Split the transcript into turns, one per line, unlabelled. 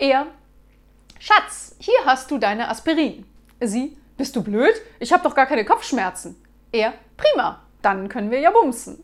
Er, Schatz, hier hast du deine Aspirin. Sie, bist du blöd? Ich habe doch gar keine Kopfschmerzen. Er, prima, dann können wir ja bumsen.